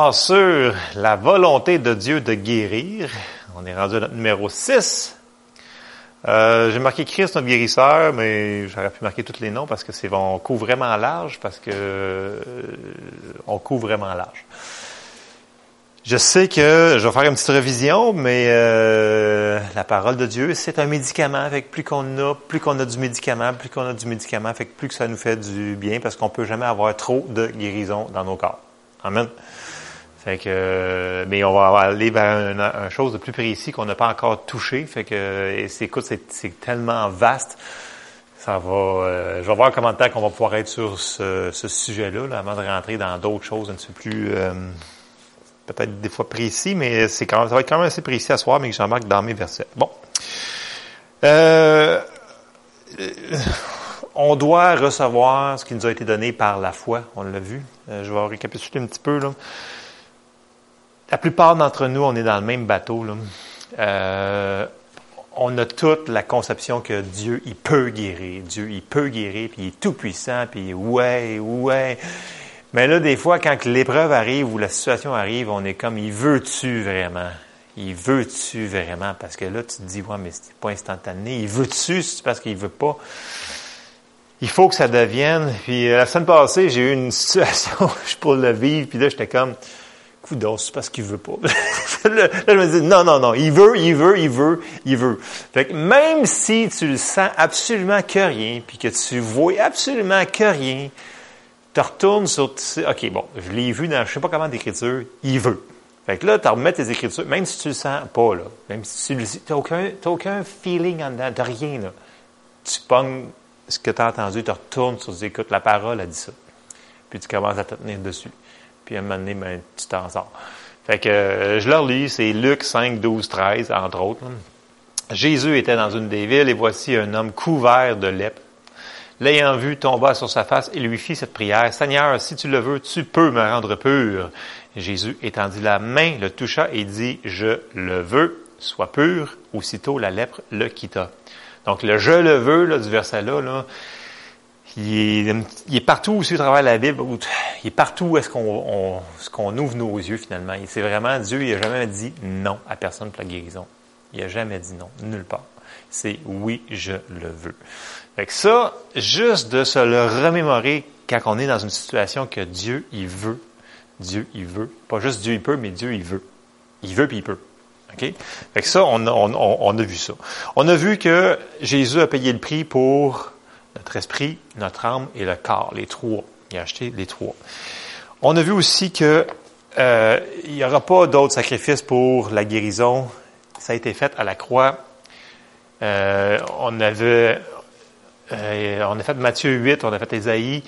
Ah, sur la volonté de Dieu de guérir. On est rendu à notre numéro 6. Euh, j'ai marqué Christ, notre guérisseur, mais j'aurais pu marquer tous les noms parce que c'est on couvre vraiment large, parce que euh, on couvre vraiment large. Je sais que je vais faire une petite révision, mais euh, la parole de Dieu, c'est un médicament. Avec plus qu'on a, plus qu'on a du médicament, plus qu'on a du médicament, fait plus que ça nous fait du bien, parce qu'on peut jamais avoir trop de guérison dans nos corps. Amen. Fait que, mais on va aller vers une, chose de plus précis qu'on n'a pas encore touché. Fait que, et c'est, écoute, c'est, tellement vaste. Ça va, euh, je vais voir comment de temps qu'on va pouvoir être sur ce, sujet-là, là, avant de rentrer dans d'autres choses un petit peu plus, euh, peut-être des fois précis, mais c'est quand ça va être quand même assez précis à soir, mais que j'en marque dans mes versets. Bon. Euh, on doit recevoir ce qui nous a été donné par la foi, on l'a vu. je vais récapituler un petit peu. Là la plupart d'entre nous, on est dans le même bateau. Là. Euh, on a toute la conception que Dieu, il peut guérir. Dieu, il peut guérir, puis il est tout puissant, puis ouais, ouais. Mais là, des fois, quand l'épreuve arrive ou la situation arrive, on est comme, il veut-tu vraiment? Il veut-tu vraiment? Parce que là, tu te dis, ouais, mais c'est pas instantané. Il veut-tu? C'est parce qu'il veut pas. Il faut que ça devienne. Puis la semaine passée, j'ai eu une situation, je pour le vivre, puis là, j'étais comme, Parce qu'il veut pas. là, je me dis, non, non, non, il veut, il veut, il veut, il veut. Fait que même si tu le sens absolument que rien, puis que tu vois absolument que rien, tu retournes sur, OK, bon, je l'ai vu dans je sais pas comment d'écriture, il veut. Fait que là, tu remets tes écritures, même si tu le sens pas, là, même si tu n'as aucun, aucun feeling en dedans, de rien, là, tu pognes ce que tu as entendu, tu retournes sur, écoute, la parole a dit ça. Puis tu commences à te tenir dessus puis à un moment donné, ben, tu t'en sors. Fait que euh, je leur lis, c'est Luc 5, 12, 13, entre autres. Jésus était dans une des villes et voici un homme couvert de lèpre. L'ayant vu, tomba sur sa face et lui fit cette prière. Seigneur, si tu le veux, tu peux me rendre pur. Jésus étendit la main, le toucha et dit, je le veux, sois pur. Aussitôt, la lèpre le quitta. Donc, le je le veux, là, du verset-là, là, il est, partout aussi au travers de la Bible. Il est partout où est-ce qu'on ce qu'on ouvre nos yeux finalement. C'est vraiment Dieu, il n'a jamais dit non à personne pour la guérison. Il n'a jamais dit non, nulle part. C'est oui, je le veux. Fait que ça, juste de se le remémorer quand on est dans une situation que Dieu, il veut. Dieu, il veut. Pas juste Dieu, il peut, mais Dieu, il veut. Il veut puis il peut. OK? Fait que ça, on, on, on a vu ça. On a vu que Jésus a payé le prix pour notre esprit, notre âme et le corps, les trois. Il a acheté les trois. On a vu aussi que euh, il n'y aura pas d'autres sacrifices pour la guérison. Ça a été fait à la croix. Euh, on avait, euh, on a fait Matthieu 8, on a fait Ésaïe.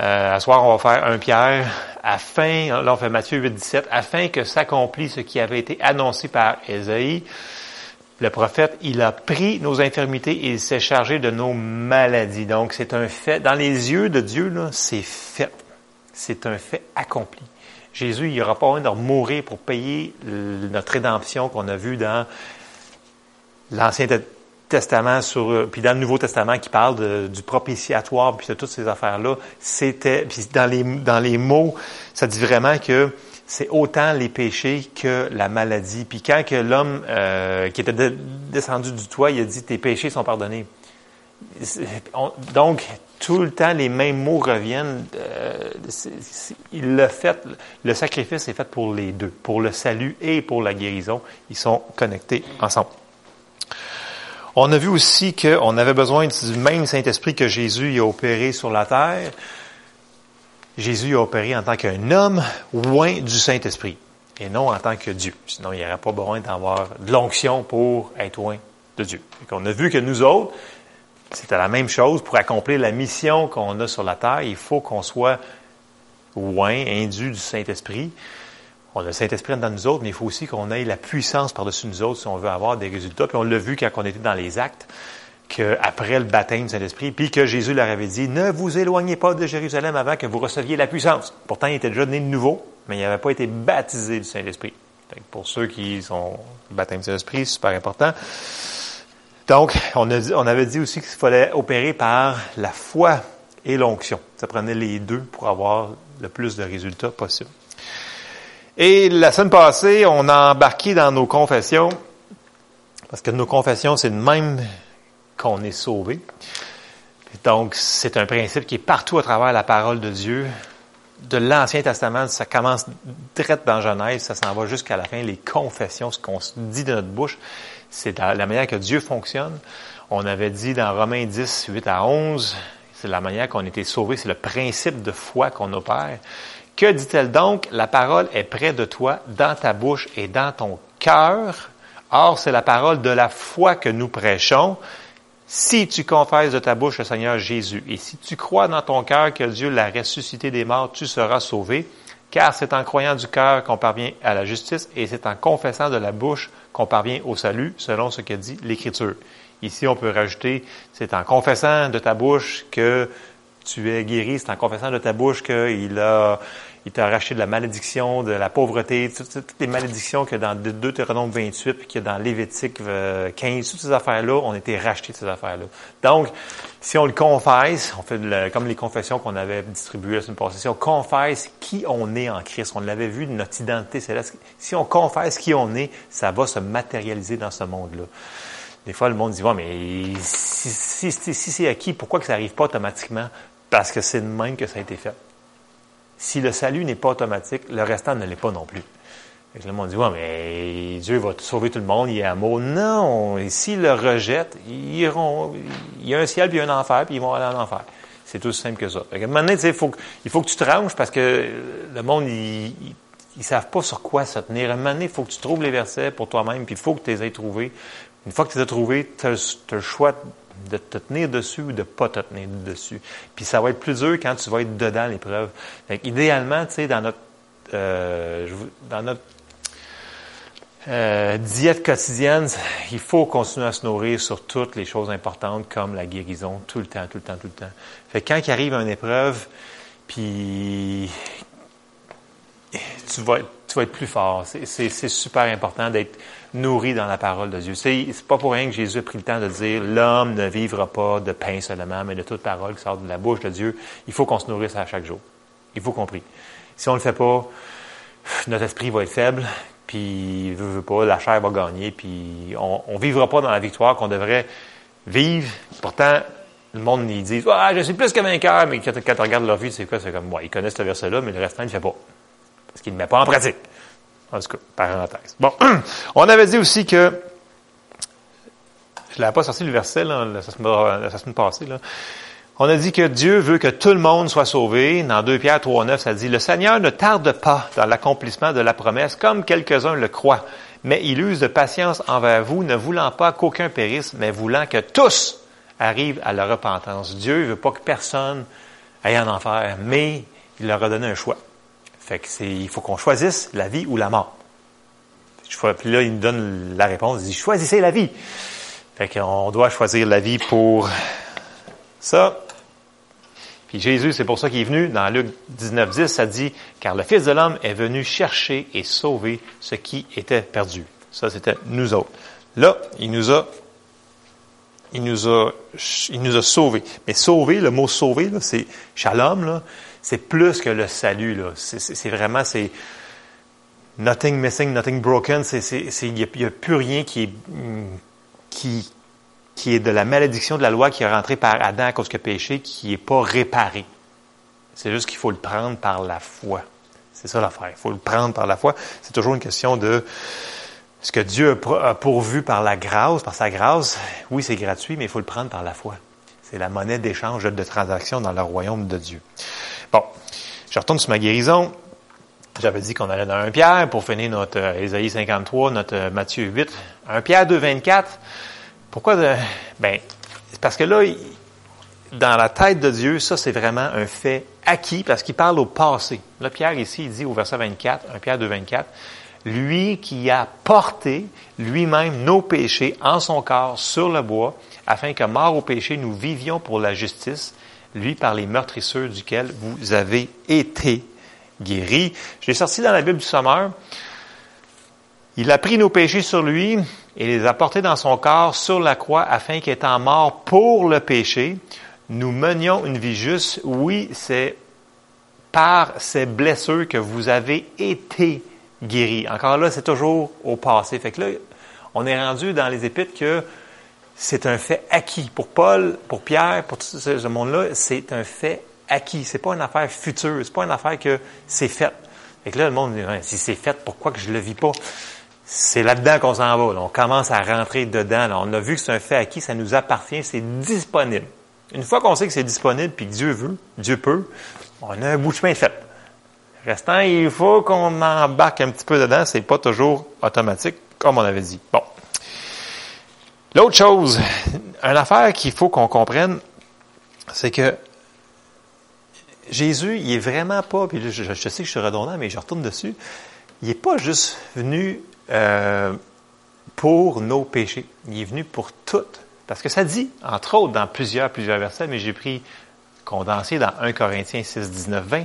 Euh, à soir, on va faire un Pierre, afin, là on fait Matthieu 8, 17, afin que s'accomplisse ce qui avait été annoncé par Ésaïe le prophète, il a pris nos infirmités et il s'est chargé de nos maladies. Donc, c'est un fait. Dans les yeux de Dieu, c'est fait. C'est un fait accompli. Jésus, il n'aura pas besoin de mourir pour payer notre rédemption qu'on a vue dans l'Ancien Testament, puis dans le Nouveau Testament qui parle du propitiatoire, puis de toutes ces affaires-là. C'était, puis dans les, dans les mots, ça dit vraiment que c'est autant les péchés que la maladie. Puis quand que l'homme euh, qui était descendu du toit, il a dit tes péchés sont pardonnés. donc tout le temps les mêmes mots reviennent. Euh, il le fait, le sacrifice est fait pour les deux, pour le salut et pour la guérison. Ils sont connectés ensemble. On a vu aussi qu'on avait besoin du même Saint-Esprit que Jésus a opéré sur la terre. Jésus a opéré en tant qu'un homme loin du Saint-Esprit et non en tant que Dieu. Sinon, il n'y aurait pas besoin d'avoir de l'onction pour être loin de Dieu. on a vu que nous autres, c'était la même chose. Pour accomplir la mission qu'on a sur la terre, il faut qu'on soit loin, indu du Saint-Esprit. On a le Saint-Esprit dans nous autres, mais il faut aussi qu'on ait la puissance par-dessus nous autres si on veut avoir des résultats. Puis on l'a vu quand on était dans les actes qu'après le baptême du Saint-Esprit, puis que Jésus leur avait dit, ne vous éloignez pas de Jérusalem avant que vous receviez la puissance. Pourtant, il était déjà né de nouveau, mais il n'avait pas été baptisé du Saint-Esprit. Pour ceux qui sont baptême du Saint-Esprit, super important. Donc, on, on avait dit aussi qu'il fallait opérer par la foi et l'onction. Ça prenait les deux pour avoir le plus de résultats possible. Et la semaine passée, on a embarqué dans nos confessions, parce que nos confessions, c'est de même qu'on est sauvé. Donc, c'est un principe qui est partout à travers la parole de Dieu. De l'Ancien Testament, ça commence direct dans Genèse, ça s'en va jusqu'à la fin. Les confessions, ce qu'on dit de notre bouche, c'est la manière que Dieu fonctionne. On avait dit dans Romains 10, 8 à 11, c'est la manière qu'on a été sauvé, c'est le principe de foi qu'on opère. Que dit-elle donc? La parole est près de toi, dans ta bouche et dans ton cœur. Or, c'est la parole de la foi que nous prêchons. Si tu confesses de ta bouche le Seigneur Jésus et si tu crois dans ton cœur que Dieu l'a ressuscité des morts, tu seras sauvé. Car c'est en croyant du cœur qu'on parvient à la justice et c'est en confessant de la bouche qu'on parvient au salut, selon ce que dit l'Écriture. Ici, on peut rajouter, c'est en confessant de ta bouche que tu es guéri, c'est en confessant de ta bouche qu'il a, il t'a arraché de la malédiction, de la pauvreté, toutes, les malédictions que dans Deutéronome 28, puis a dans Lévitique 15, euh, toutes ces affaires-là, on été rachetés de ces affaires-là. Donc, si on le confesse, on fait comme les confessions qu'on avait distribuées la semaine passée, si on confesse qui on est en Christ, on l'avait vu, notre identité céleste, si on confesse qui on est, ça va se matérialiser dans ce monde-là. Des fois, le monde dit, ouais, mais si, si c'est acquis, pourquoi que ça n'arrive pas automatiquement? Parce que c'est de même que ça a été fait. Si le salut n'est pas automatique, le restant ne l'est pas non plus. Et le monde dit, ouais, mais Dieu va sauver tout le monde, il est amour. Non, s'ils le rejettent, ils iront, il y a un ciel puis un enfer, puis ils vont aller en enfer. C'est tout simple que ça. maintenant, il faut, que tu te ranges parce que le monde, ils ne savent pas sur quoi se tenir. À un moment donné, il faut que tu trouves les versets pour toi-même, puis il faut que tu les aies trouvés. Une fois que tu les as trouvés, tu as, le choix de te tenir dessus ou de pas te tenir dessus. Puis ça va être plus dur quand tu vas être dedans l'épreuve. Idéalement, tu sais, dans notre euh, dans notre euh, diète quotidienne, il faut continuer à se nourrir sur toutes les choses importantes comme la guérison, tout le temps, tout le temps, tout le temps. Fait que quand il arrive une épreuve, puis tu vas, tu vas être plus fort. C'est super important d'être nourri dans la parole de Dieu. C'est pas pour rien que Jésus a pris le temps de dire l'homme ne vivra pas de pain seulement, mais de toute parole qui sort de la bouche de Dieu. Il faut qu'on se nourrisse à chaque jour. Il faut qu'on. Si on ne le fait pas, notre esprit va être faible, puis veut, veut pas, la chair va gagner, puis on, ne vivra pas dans la victoire qu'on devrait vivre. Pourtant, le monde, ils disent, ah, je suis plus que vainqueur, mais quand, tu regardes leur vie, c'est quoi? C'est comme, moi, ils connaissent ce verset-là, mais le restant, ils ne le fait pas. Parce qu'il ne met pas en pratique. En tout cas, parenthèse. Bon, on avait dit aussi que, je l'avais pas sorti le verset, là, la semaine passée. On a dit que Dieu veut que tout le monde soit sauvé. Dans 2 Pierre 3, 9, ça dit, le Seigneur ne tarde pas dans l'accomplissement de la promesse, comme quelques-uns le croient, mais il use de patience envers vous, ne voulant pas qu'aucun périsse, mais voulant que tous arrivent à la repentance. Dieu ne veut pas que personne aille en enfer, mais il leur a donné un choix. Fait que c'est, il faut qu'on choisisse la vie ou la mort. Puis là, il nous donne la réponse. Il dit, choisissez la vie. Fait qu'on doit choisir la vie pour ça. Puis Jésus, c'est pour ça qu'il est venu. Dans Luc 19, 10, ça dit, car le Fils de l'homme est venu chercher et sauver ce qui était perdu. Ça, c'était nous autres. Là, il nous a, il nous a, il nous a sauvés. Mais sauver, le mot sauver, c'est shalom, c'est plus que le salut. Là. C'est, vraiment, c'est nothing missing, nothing broken. Il n'y a, plus rien qui est, qui, qui est de la malédiction de la loi qui est rentrée par Adam à cause a péché, qui n'est pas réparé. C'est juste qu'il faut le prendre par la foi. C'est ça l'affaire. Il faut le prendre par la foi. C'est toujours une question de ce que Dieu a pourvu par la grâce, par sa grâce. Oui, c'est gratuit, mais il faut le prendre par la foi. C'est la monnaie d'échange de transaction dans le royaume de Dieu. Bon, je retourne sur ma guérison. J'avais dit qu'on allait dans un Pierre pour finir notre euh, Ésaïe 53, notre euh, Matthieu 8. Un Pierre 2, 24. Pourquoi? De, ben, parce que là, dans la tête de Dieu, ça c'est vraiment un fait acquis parce qu'il parle au passé. Là, Pierre ici, il dit au verset 24, un Pierre 2, 24, lui qui a porté lui-même nos péchés en son corps sur le bois, afin que mort au péché, nous vivions pour la justice lui par les meurtrisseurs duquel vous avez été guéris. Je l'ai sorti dans la Bible du Sommeur. Il a pris nos péchés sur lui et les a portés dans son corps sur la croix afin qu'étant mort pour le péché, nous menions une vie juste. Oui, c'est par ces blessures que vous avez été Encore là, c'est toujours au passé. Fait que là, on est rendu dans les épîtres que c'est un fait acquis. Pour Paul, pour Pierre, pour tout ce monde-là, c'est un fait acquis. C'est pas une affaire future. C'est pas une affaire que c'est fait. Fait que là, le monde dit, si c'est fait, pourquoi que je le vis pas? C'est là-dedans qu'on s'en va. On commence à rentrer dedans. On a vu que c'est un fait acquis, ça nous appartient, c'est disponible. Une fois qu'on sait que c'est disponible puis que Dieu veut, Dieu peut, on a un bout de chemin fait. Restant, il faut qu'on embarque un petit peu dedans. C'est pas toujours automatique, comme on avait dit. Bon. L'autre chose, une affaire qu'il faut qu'on comprenne, c'est que Jésus, il est vraiment pas, puis je, je, sais que je suis redondant, mais je retourne dessus, il n'est pas juste venu euh, pour nos péchés. Il est venu pour toutes. Parce que ça dit, entre autres, dans plusieurs, plusieurs versets, mais j'ai pris condensé dans 1 Corinthiens 6, 19, 20.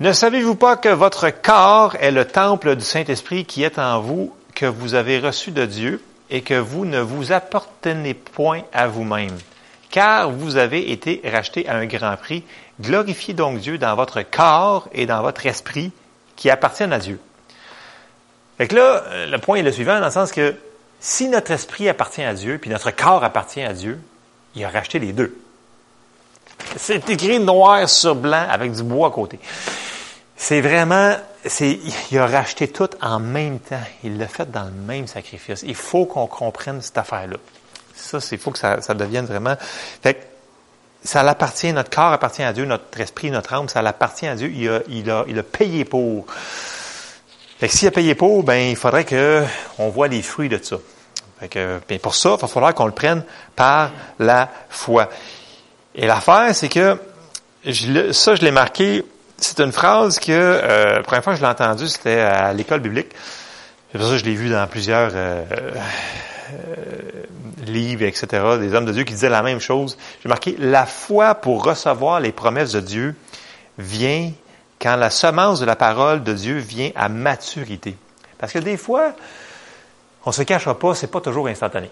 Ne savez-vous pas que votre corps est le temple du Saint-Esprit qui est en vous, que vous avez reçu de Dieu, et que vous ne vous appartenez point à vous-même, car vous avez été racheté à un grand prix. Glorifiez donc Dieu dans votre corps et dans votre esprit qui appartiennent à Dieu. Fait que là, euh, le point est le suivant, dans le sens que si notre esprit appartient à Dieu, puis notre corps appartient à Dieu, il a racheté les deux. C'est écrit noir sur blanc avec du bois à côté. C'est vraiment, c'est, il a racheté tout en même temps. Il l'a fait dans le même sacrifice. Il faut qu'on comprenne cette affaire-là. Ça, c'est, faut que ça, devienne vraiment. Ça l'appartient, notre corps appartient à Dieu, notre esprit, notre âme, ça l'appartient à Dieu. Il a, il a, il a payé pour. Fait que s'il a payé pour, ben, il faudrait que on voit les fruits de ça. Fait que, ben, pour ça, il va falloir qu'on le prenne par la foi. Et l'affaire, c'est que je, ça, je l'ai marqué c'est une phrase que, euh, la première fois que je l'ai entendue, c'était à l'école biblique. C'est pour ça que je l'ai vu dans plusieurs euh, euh, livres, etc., des hommes de Dieu qui disaient la même chose. J'ai marqué, la foi pour recevoir les promesses de Dieu vient quand la semence de la parole de Dieu vient à maturité. Parce que des fois, on se cachera pas, c'est pas toujours instantané.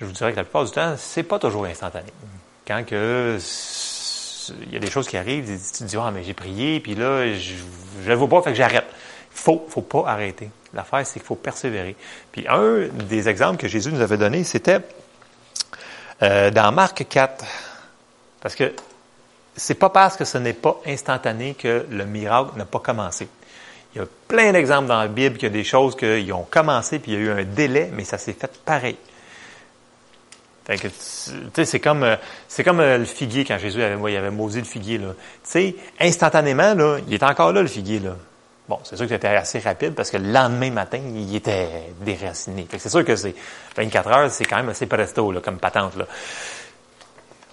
Je vous dirais que la plupart du temps, c'est pas toujours instantané. Quand il y a des choses qui arrivent, tu te dis, ah, mais j'ai prié, puis là, je ne vois pas, fait que j'arrête. Faut, faut pas arrêter. L'affaire, c'est qu'il faut persévérer. Puis un des exemples que Jésus nous avait donné, c'était euh, dans Marc 4. Parce que c'est pas parce que ce n'est pas instantané que le miracle n'a pas commencé. Il y a plein d'exemples dans la Bible qu'il y a des choses qui ont commencé, puis il y a eu un délai, mais ça s'est fait pareil c'est comme, euh, c'est comme euh, le figuier quand Jésus avait, il avait maudit le figuier, là. Tu sais, instantanément, il est encore là, le figuier. Bon, c'est sûr que c'était assez rapide parce que le lendemain matin, il était déraciné. c'est sûr que c'est 24 heures, c'est quand même assez presto, comme patente, là.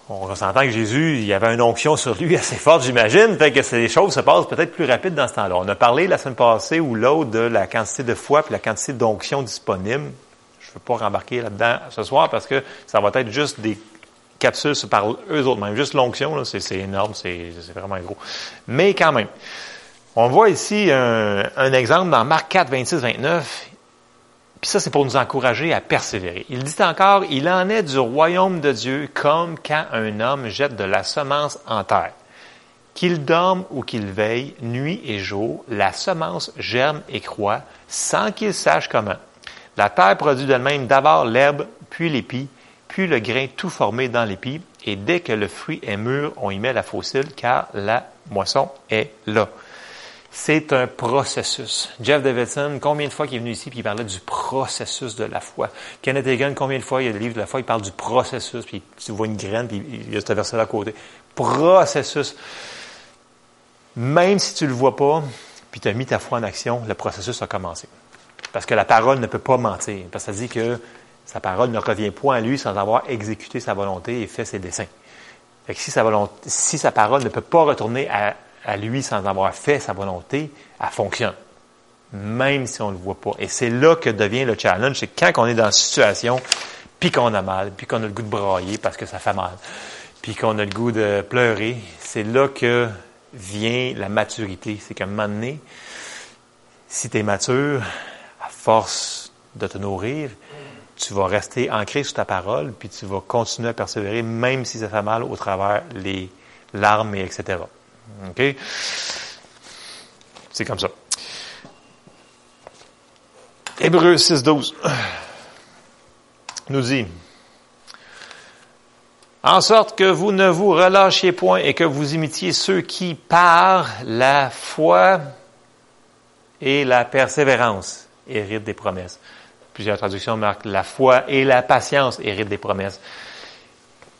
On s'entend que Jésus, il avait une onction sur lui assez forte, j'imagine. Fait que les choses se passent peut-être plus rapide dans ce temps-là. On a parlé la semaine passée ou l'autre de la quantité de foi puis la quantité d'onction disponible. Je ne veux pas rembarquer là-dedans ce soir parce que ça va être juste des capsules par eux autres même. Juste l'onction, c'est énorme, c'est vraiment gros. Mais quand même, on voit ici un, exemple dans Marc 4, 26, 29. Puis ça, c'est pour nous encourager à persévérer. Il dit encore, il en est du royaume de Dieu comme quand un homme jette de la semence en terre. Qu'il dorme ou qu'il veille, nuit et jour, la semence germe et croît sans qu'il sache comment. La terre produit d'elle-même d'abord l'herbe, puis l'épi, puis le grain tout formé dans l'épi, et dès que le fruit est mûr, on y met la fossile, car la moisson est là. C'est un processus. Jeff Davidson, combien de fois il est venu ici puis il parlait du processus de la foi? Kenneth Hagin, combien de fois il y a des livres de la foi, il parle du processus, puis tu vois une graine, puis il y a ce verset-là à côté. Processus. Même si tu le vois pas, puis tu as mis ta foi en action, le processus a commencé. Parce que la parole ne peut pas mentir. Parce que ça dit que sa parole ne revient point à lui sans avoir exécuté sa volonté et fait ses desseins. Fait que si sa, volonté, si sa parole ne peut pas retourner à, lui sans avoir fait sa volonté, elle fonctionne. Même si on ne le voit pas. Et c'est là que devient le challenge. C'est quand on est dans une situation, puis qu'on a mal, puis qu'on a le goût de brailler parce que ça fait mal, puis qu'on a le goût de pleurer, c'est là que vient la maturité. C'est qu'à un moment donné, si tu es mature, force de te nourrir, tu vas rester ancré sur ta parole, puis tu vas continuer à persévérer, même si ça fait mal au travers les larmes, et etc. OK? C'est comme ça. Hébreu 6, 12 nous dit, en sorte que vous ne vous relâchiez point et que vous imitiez ceux qui, par la foi et la persévérance, héritent des promesses. Plusieurs traductions marquent la foi et la patience héritent des promesses.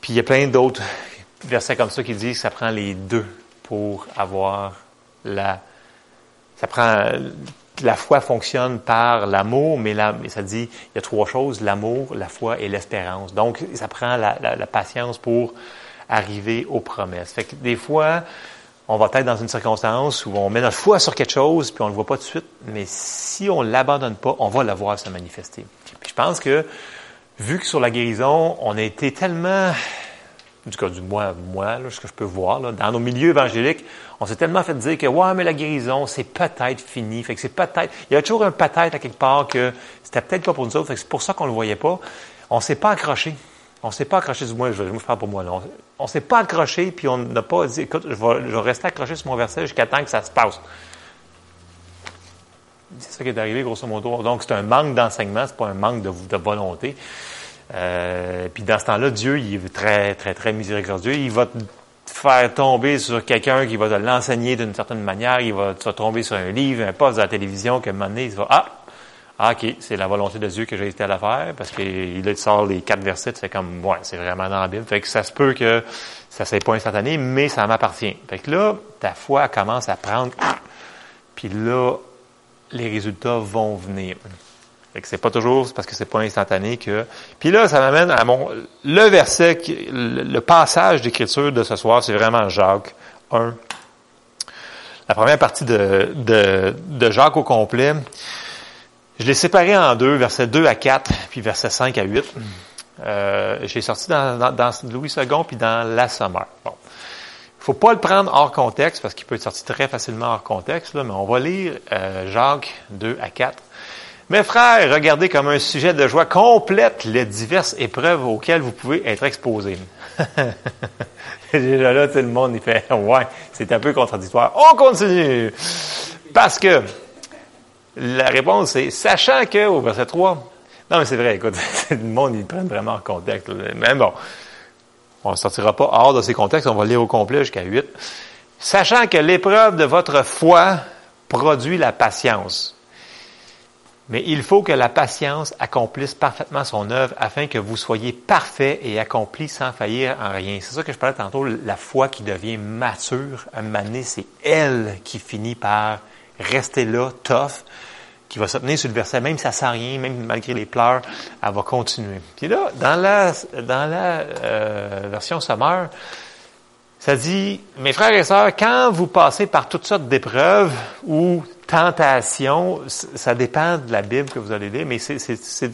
Puis il y a plein d'autres versets comme ça qui disent que ça prend les deux pour avoir la... Ça prend la foi fonctionne par l'amour, mais, ça dit, il y a trois choses, l'amour, la foi et l'espérance. Donc, ça prend la, patience pour arriver aux promesses. Fait que des fois, on va être dans une circonstance où on met notre foi sur quelque chose, puis on ne le voit pas tout de suite, mais si on ne l'abandonne pas, on va la voir se manifester. Puis je pense que, vu que sur la guérison, on a été tellement du cas du moi, moi, ce que je peux voir, là, dans nos milieux évangéliques, on s'est tellement fait dire que, ouais, mais la guérison, c'est peut-être fini. Fait que c'est peut-être, il y a toujours un peut-être à quelque part que c'était peut-être pas pour nous autres. Fait que c'est pour ça qu'on le voyait pas. On s'est pas accroché. On s'est pas accroché, moins, je, je parle pour moi. On, s'est pas accroché, puis on n'a pas dit, écoute, je vais, je vais rester accroché sur mon verset jusqu'à temps que ça se passe. C'est ça qui est arrivé, grosso modo. Donc, c'est un manque d'enseignement, c'est pas un manque de, de volonté. Euh, puis dans ce temps-là, Dieu, il est très, très, très miséricordieux. Il va te faire tomber sur quelqu'un qui va te l'enseigner d'une certaine manière. Il va te tomber sur un livre, un poste à la télévision, qu'à un moment donné, il va, ah, ah, OK, c'est la volonté de Dieu que j'ai été à la faire, parce qu'il sort les quatre versets, c'est comme, ouais, c'est vraiment dans la Bible. Fait que ça se peut que ça ne pas instantané, mais ça m'appartient. Fait que là, ta foi commence à prendre, puis là, les résultats vont venir. Fait que c'est pas toujours parce que c'est pas instantané que. Puis là, ça m'amène à mon le verset, le, passage d'écriture de ce soir, c'est vraiment Jacques 1. La première partie de, de Jacques au complet. Je l'ai séparé en deux, versets 2 à 4, puis versets 5 à 8. Euh, J'ai sorti dans, dans, Louis II, puis dans la Sommeur. Bon. faut pas le prendre hors contexte, parce qu'il peut être sorti très facilement hors contexte, là, mais on va lire euh, Jacques 2 à 4. Mes frères, regardez comme un sujet de joie complète les diverses épreuves auxquelles vous pouvez être exposés. Déjà là, tout le monde il fait Ouais, c'est un peu contradictoire. On continue. Parce que la réponse est sachant que au verset 3. Non, mais c'est vrai, écoute, le monde, ils prennent vraiment en contexte. Mais bon, on ne sortira pas hors de ces contextes, on va lire au complet jusqu'à 8. Sachant que l'épreuve de votre foi produit la patience. Mais il faut que la patience accomplisse parfaitement son œuvre afin que vous soyez parfait et accompli sans faillir en rien. C'est ça que je parlais tantôt, la foi qui devient mature, un moment c'est elle qui finit par rester là, tough, qui va se tenir sur le verset, même si ça sent rien, même malgré les pleurs, elle va continuer. Puis là, dans la, dans la euh, version sommaire, ça dit, mes frères et sœurs, quand vous passez par toutes sortes d'épreuves ou tentation, ça dépend de la Bible que vous allez lire, mais c'est,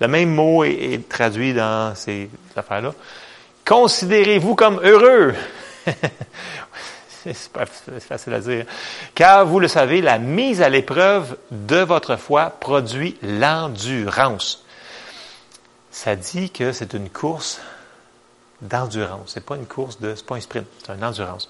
le même mot est, traduit dans ces affaires-là. Considérez-vous comme heureux. c'est, facile à dire. Car vous le savez, la mise à l'épreuve de votre foi produit l'endurance. Ça dit que c'est une course d'endurance. C'est pas une course de, c'est pas un sprint, c'est une endurance.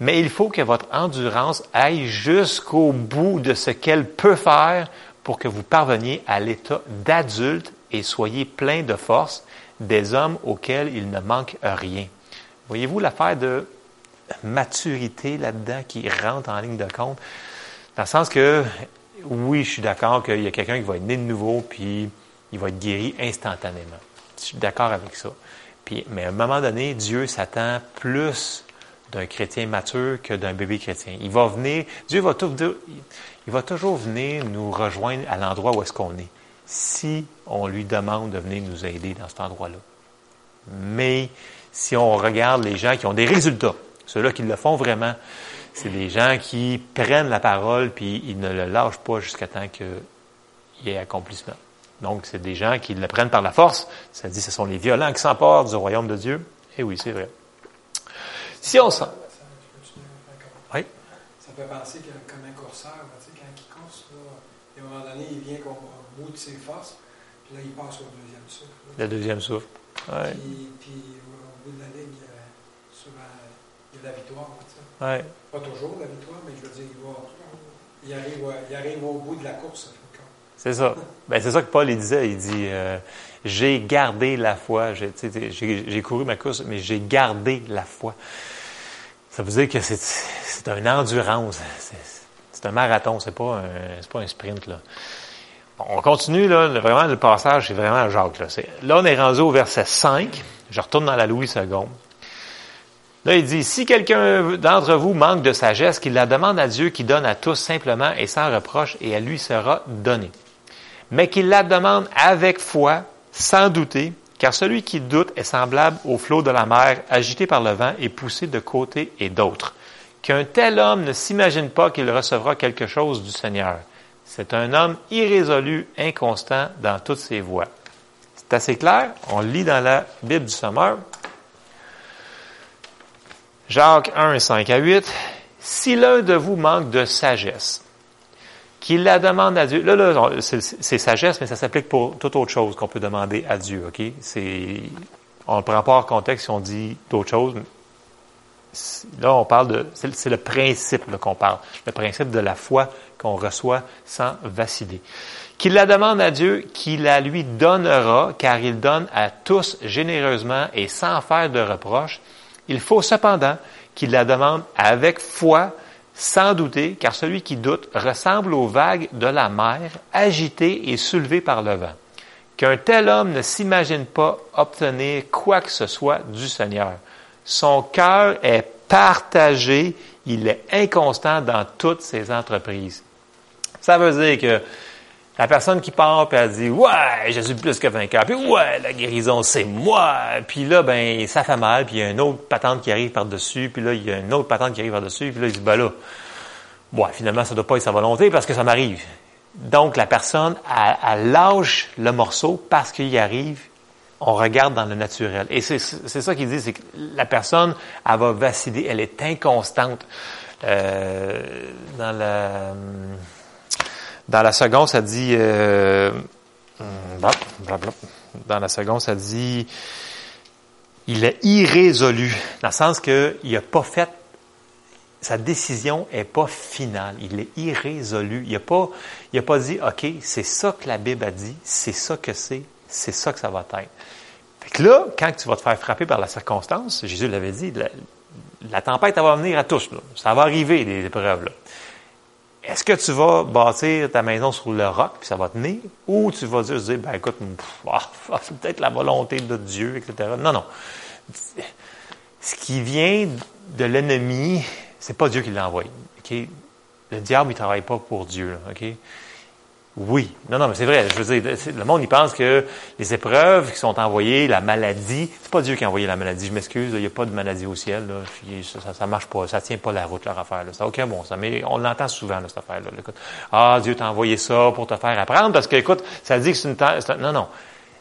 Mais il faut que votre endurance aille jusqu'au bout de ce qu'elle peut faire pour que vous parveniez à l'état d'adulte et soyez plein de force, des hommes auxquels il ne manque rien. Voyez-vous l'affaire de maturité là-dedans qui rentre en ligne de compte? Dans le sens que, oui, je suis d'accord qu'il y a quelqu'un qui va être né de nouveau, puis il va être guéri instantanément. Je suis d'accord avec ça mais à un moment donné, Dieu s'attend plus d'un chrétien mature que d'un bébé chrétien. Il va venir, Dieu va, tout, il va toujours venir nous rejoindre à l'endroit où est-ce qu'on est, si on lui demande de venir nous aider dans cet endroit-là. Mais si on regarde les gens qui ont des résultats, ceux-là qui le font vraiment, c'est des gens qui prennent la parole puis ils ne le lâchent pas jusqu'à temps qu'il y ait accomplissement. Donc, c'est des gens qui le prennent par la force. Ça dit, ce sont les violents qui s'emportent du royaume de Dieu. Eh oui, c'est vrai. Si on sent... Oui? Ça peut penser que, comme un courseur, tu sais, quand il course, à un moment donné, il vient au bout de ses forces, puis là, il passe au deuxième souffle. Le deuxième souffle. Ouais. Puis, puis, au bout de la ligne, souvent, il y a la victoire. Tu sais. ouais. Pas toujours la victoire, mais je veux dire, il, va, il, arrive, il arrive au bout de la course. C'est ça. Ben, c'est ça que Paul il disait. Il dit euh, J'ai gardé la foi. J'ai couru ma course, mais j'ai gardé la foi. Ça veut dire que c'est une endurance. C'est un marathon, c'est pas un, pas un sprint. Là. on continue, là, vraiment, le passage, c'est vraiment Jacques. Là. là, on est rendu au verset 5. Je retourne dans la Louis II. Là, il dit, si quelqu'un d'entre vous manque de sagesse, qu'il la demande à Dieu qui donne à tous simplement et sans reproche, et à lui sera donné. Mais qu'il la demande avec foi, sans douter, car celui qui doute est semblable au flot de la mer, agité par le vent et poussé de côté et d'autre. Qu'un tel homme ne s'imagine pas qu'il recevra quelque chose du Seigneur. C'est un homme irrésolu, inconstant dans toutes ses voies. C'est assez clair? On lit dans la Bible du Sommeur. Jacques 1, 5 à 8. Si l'un de vous manque de sagesse, qu'il la demande à Dieu. Là, là c'est sagesse, mais ça s'applique pour toute autre chose qu'on peut demander à Dieu. OK? C'est, on ne prend pas en contexte si on dit d'autres choses. Là, on parle de. C'est le principe qu'on parle. Le principe de la foi qu'on reçoit sans vaciller. Qu'il la demande à Dieu, qu'il la lui donnera, car il donne à tous généreusement et sans faire de reproches. Il faut cependant qu'il la demande avec foi, sans douter, car celui qui doute ressemble aux vagues de la mer, agitées et soulevées par le vent. Qu'un tel homme ne s'imagine pas obtenir quoi que ce soit du Seigneur. Son cœur est partagé, il est inconstant dans toutes ses entreprises. Ça veut dire que la personne qui part, puis elle dit Ouais, je suis plus que vainqueur. Puis ouais, la guérison, c'est moi. Puis là, ben, ça fait mal. Puis il y a une autre patente qui arrive par-dessus. Puis là, il y a une autre patente qui arrive par-dessus. Puis là, il dit Ben là, bon, finalement, ça ne doit pas être sa volonté parce que ça m'arrive. Donc, la personne, elle, lâche le morceau parce qu'il y arrive. On regarde dans le naturel. Et c'est ça qu'il dit, c'est que la personne, elle va vaciller, elle est inconstante. Euh, dans la dans la seconde, ça dit... Euh, dans la seconde, ça dit... Il est irrésolu, dans le sens qu'il n'a pas fait... Sa décision est pas finale. Il est irrésolu. Il n'a pas, il a pas dit, OK, c'est ça que la Bible a dit, c'est ça que c'est, c'est ça que ça va être. Fait que là, quand tu vas te faire frapper par la circonstance, Jésus l'avait dit, la, tempête va venir à tous. Ça va arriver, les épreuves. Là. Est-ce que tu vas bâtir ta maison sur le roc, puis ça va tenir, ou tu vas juste dire, ben écoute, ah, ah, c'est peut-être la volonté de Dieu, etc. Non, non. Ce qui vient de l'ennemi, c'est pas Dieu qui l'a envoyé. Le diable, il travaille pas pour Dieu. OK? Oui. Non, non, mais c'est vrai. Je veux dire, le monde, il pense que les épreuves qui sont envoyées, la maladie, c'est pas Dieu qui a envoyé la maladie. Je m'excuse, il n'y a pas de maladie au ciel. Là. Ça, marche pas. Ça tient pas la route, leur affaire. Là. Ça n'a aucun bon ça. Mais on l'entend souvent, cette affaire-là. Ah, Dieu t'a envoyé ça pour te faire apprendre. Parce que, écoute, ça dit que c'est une... Non, non.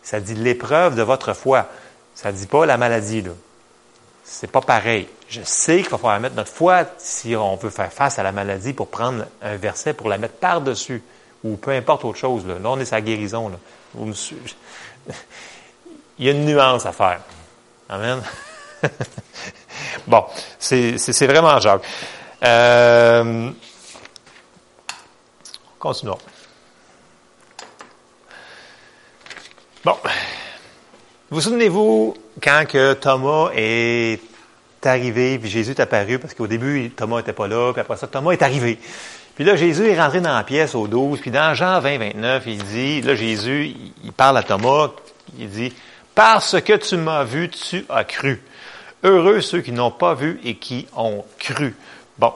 Ça dit l'épreuve de votre foi. Ça dit pas la maladie, là. C'est pas pareil. Je sais qu'il va falloir mettre notre foi si on veut faire face à la maladie pour prendre un verset pour la mettre par-dessus ou peu importe autre chose. Là, là on est sa guérison. Il y a une nuance à faire. Amen. bon, c'est vraiment Jacques. Euh, continuons. Bon. Vous souvenez-vous quand que Thomas est arrivé, puis Jésus est apparu, parce qu'au début, Thomas n'était pas là, puis après ça, Thomas est arrivé. Puis là, Jésus est rentré dans la pièce au 12, puis dans Jean 20, 29, il dit, là, Jésus, il parle à Thomas, il dit, parce que tu m'as vu, tu as cru. Heureux ceux qui n'ont pas vu et qui ont cru. Bon.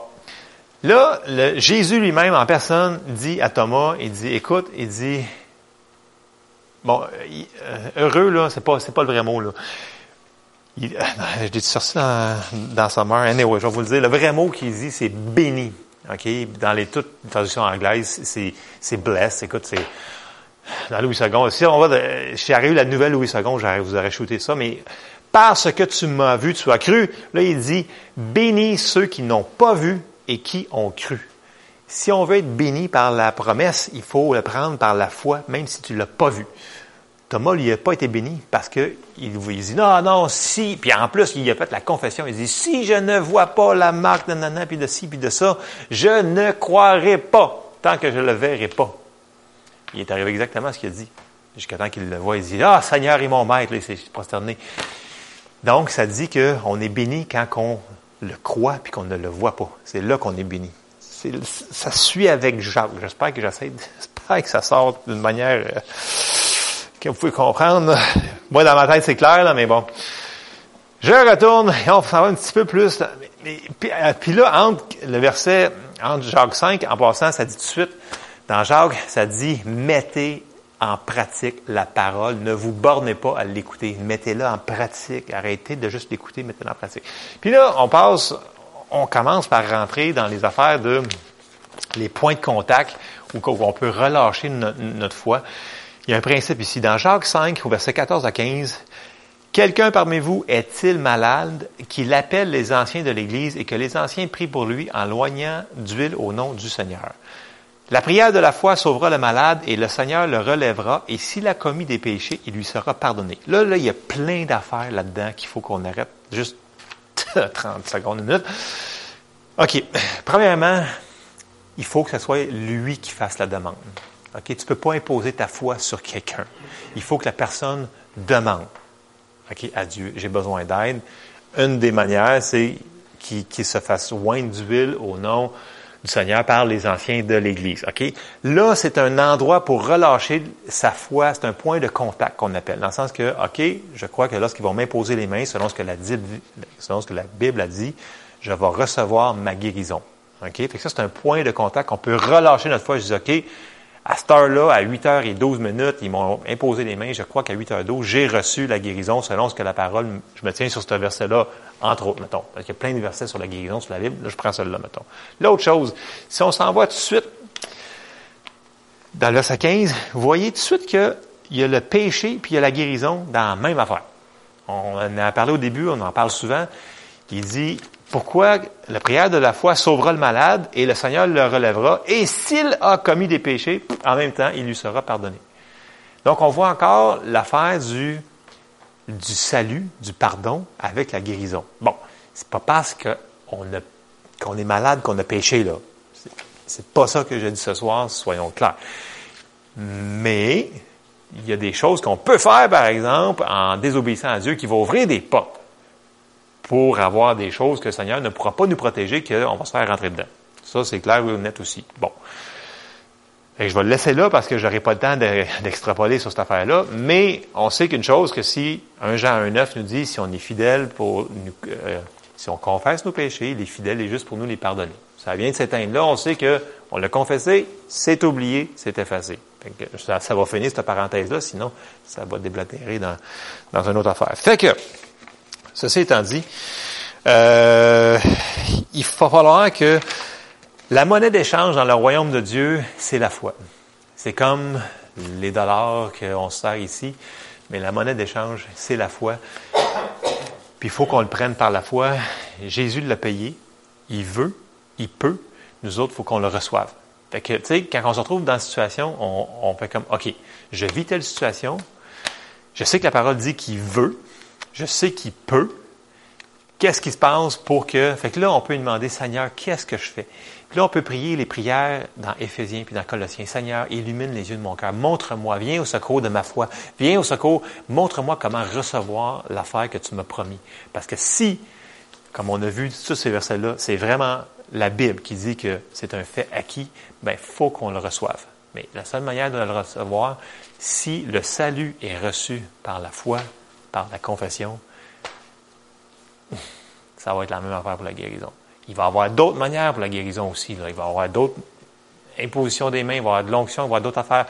Là, Jésus lui-même en personne dit à Thomas, il dit, écoute, il dit, bon, euh, heureux, là, c'est pas, pas le vrai mot, là. Il, je l'ai dans, dans sa mère. Anyway, je vais vous le dire. Le vrai mot qu'il dit, c'est béni. OK? Dans les toutes les traductions anglaises, c'est, c'est blessed. Écoute, c'est dans Louis II. Si on va si eu la nouvelle Louis II, j'aurais, vous aurais shooté ça, mais parce que tu m'as vu, tu as cru. Là, il dit, bénis ceux qui n'ont pas vu et qui ont cru. Si on veut être béni par la promesse, il faut le prendre par la foi, même si tu l'as pas vu. Thomas, lui, n'a pas été béni parce que il, dit non, non, si, puis en plus, il a fait la confession, il dit si je ne vois pas la marque de nana, puis de ci, puis de ça, je ne croirai pas tant que je ne le verrai pas. Il est arrivé exactement ce qu'il a dit. Jusqu'à temps qu'il le voit, il dit Ah, Seigneur et mon maître, il s'est prosterné. Donc, ça dit qu'on est béni quand on le croit puis qu'on ne le voit pas. C'est là qu'on est béni. ça suit avec Jacques. J'espère que j'essaie, j'espère que ça sort d'une manière euh, que vous pouvez comprendre. Moi, dans ma tête, c'est clair, là, mais bon. Je retourne et on s'en va un petit peu plus. Euh, puis, là, entre le verset, entre Jacques 5, en passant, ça dit tout de suite, dans Jacques, ça dit, mettez en pratique la parole. Ne vous bornez pas à l'écouter. Mettez-la en pratique. Arrêtez de juste l'écouter, mettez-la en pratique. Puis là, on passe, on commence par rentrer dans les affaires de les points de contact où on peut relâcher notre, foi. Il y a un principe ici. Dans Jacques 5, au verset 14 à 15, Quelqu'un parmi vous est-il malade qu'il appelle les anciens de l'Église et que les anciens prient pour lui en loignant d'huile au nom du Seigneur? La prière de la foi sauvera le malade et le Seigneur le relèvera et s'il a commis des péchés, il lui sera pardonné. Là, là, il y a plein d'affaires là-dedans qu'il faut qu'on arrête juste 30 secondes, une minute. OK. Premièrement, il faut que ce soit lui qui fasse la demande. Tu ne peux pas imposer ta foi sur quelqu'un. Il faut que la personne demande. OK? À Dieu, j'ai besoin d'aide. Une des manières, c'est qu'il se fasse oindre d'huile au nom du Seigneur par les anciens de l'Église. OK? Là, c'est un endroit pour relâcher sa foi. C'est un point de contact qu'on appelle. Dans le sens que, OK, je crois que lorsqu'ils vont m'imposer les mains, selon ce que la, selon ce que la Bible a dit, je vais recevoir ma guérison. OK? Fait que ça, c'est un point de contact qu'on peut relâcher notre foi. Je dis, OK, à cette heure-là, à 8h12 minutes, ils m'ont imposé les mains. Je crois qu'à 8h12, j'ai reçu la guérison selon ce que la parole, je me tiens sur ce verset-là, entre autres, mettons. Parce qu'il y a plein de versets sur la guérison, sur la Bible. Là, je prends celui-là, mettons. L'autre chose, si on s'en va tout de suite dans le verset 15, vous voyez tout de suite qu'il y a le péché puis il y a la guérison dans la même affaire. On en a parlé au début, on en parle souvent. Il dit, pourquoi la prière de la foi sauvera le malade et le Seigneur le relèvera? Et s'il a commis des péchés, en même temps, il lui sera pardonné. Donc, on voit encore l'affaire du, salut, du pardon avec la guérison. Bon, c'est pas parce qu'on qu'on est malade qu'on a péché, là. C'est pas ça que j'ai dit ce soir, soyons clairs. Mais, il y a des choses qu'on peut faire, par exemple, en désobéissant à Dieu, qui vont ouvrir des portes pour avoir des choses que le Seigneur ne pourra pas nous protéger, qu'on va se faire rentrer dedans. Ça, c'est clair ou net aussi. Bon. Et je vais le laisser là parce que je n'aurai pas le temps d'extrapoler sur cette affaire-là. Mais on sait qu'une chose, que si un Jean 1.9 nous dit, si on est fidèle pour nous, euh, si on confesse nos péchés, il est fidèle et juste pour nous les pardonner. Ça vient de s'éteindre là. On sait que on l'a confessé, c'est oublié, c'est effacé. Ça, ça, va finir cette parenthèse-là, sinon ça va déblatérer dans, dans une autre affaire. Fait que, Ceci étant dit, euh, il va falloir que la monnaie d'échange dans le royaume de Dieu, c'est la foi. C'est comme les dollars qu'on sert ici, mais la monnaie d'échange, c'est la foi. Puis il faut qu'on le prenne par la foi. Jésus l'a payé. Il veut, il peut. Nous autres, il faut qu'on le reçoive. Fait que, tu sais, quand on se retrouve dans une situation, on, on fait comme, OK, je vis telle situation. Je sais que la parole dit qu'il veut je sais qu'il peut. Qu'est-ce qui se passe pour que... Fait que là, on peut lui demander, Seigneur, qu'est-ce que je fais? Puis là, on peut prier les prières dans Éphésiens puis dans Colossiens. Seigneur, illumine les yeux de mon cœur. Montre-moi, viens au secours de ma foi. Viens au secours, montre-moi comment recevoir l'affaire que tu m'as promis. Parce que si, comme on a vu tous ces versets-là, c'est vraiment la Bible qui dit que c'est un fait acquis, ben, il faut qu'on le reçoive. Mais la seule manière de le recevoir, si le salut est reçu par la foi, par la confession, ça va être la même affaire pour la guérison. Il va y avoir d'autres manières pour la guérison aussi. Il va y avoir d'autres impositions des mains, il va y avoir de l'onction, il va y avoir d'autres affaires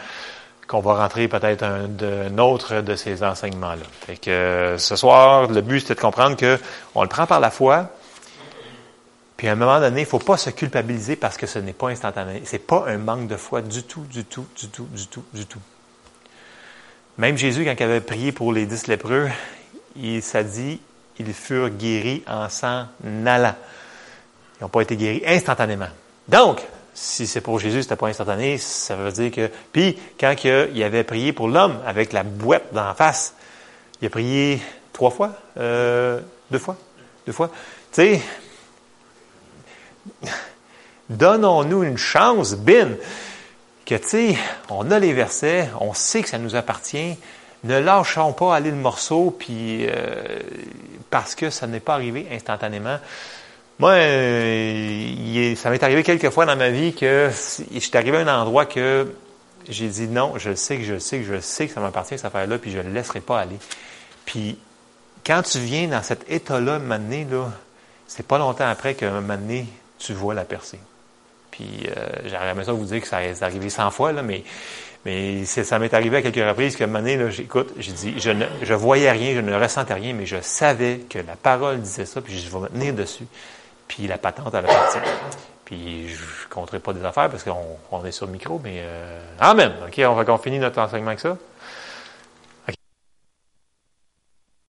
qu'on va rentrer peut-être un, autre de ces enseignements-là. Que ce soir, le but, c'était de comprendre que on le prend par la foi, puis à un moment donné, il ne faut pas se culpabiliser parce que ce n'est pas instantané. Ce n'est pas un manque de foi du tout, du tout, du tout, du tout, du tout. Même Jésus, quand il avait prié pour les dix lépreux, il s'est dit, ils furent guéris en s'en allant. Ils n'ont pas été guéris instantanément. Donc, si c'est pour Jésus, c'était pas instantané, ça veut dire que. Puis, quand il avait prié pour l'homme avec la boîte d'en face, il a prié trois fois, euh, deux fois, deux fois. Tu sais, donnons-nous une chance, bin. Que, tu sais, on a les versets, on sait que ça nous appartient, ne lâchons pas aller le morceau, puis euh, parce que ça n'est pas arrivé instantanément. Moi, euh, ça m'est arrivé quelques fois dans ma vie que je suis arrivé à un endroit que j'ai dit non, je sais que je sais que je sais que ça m'appartient cette affaire-là, puis je ne le laisserai pas aller. Puis quand tu viens dans cet état-là, donné, là, c'est pas longtemps après moment donné, tu vois la percée. Puis euh, j'aimerais ça vous dire que ça est arrivé 100 fois, là, mais, mais ça m'est arrivé à quelques reprises qu'à un moment donné, là, j'écoute, j'ai dit, je ne je voyais rien, je ne ressentais rien, mais je savais que la parole disait ça, puis je vais me tenir dessus. Puis la patente, elle a parti. Puis je ne compterai pas des affaires parce qu'on on est sur le micro, mais euh, Amen. OK, on va qu'on finit notre enseignement avec ça.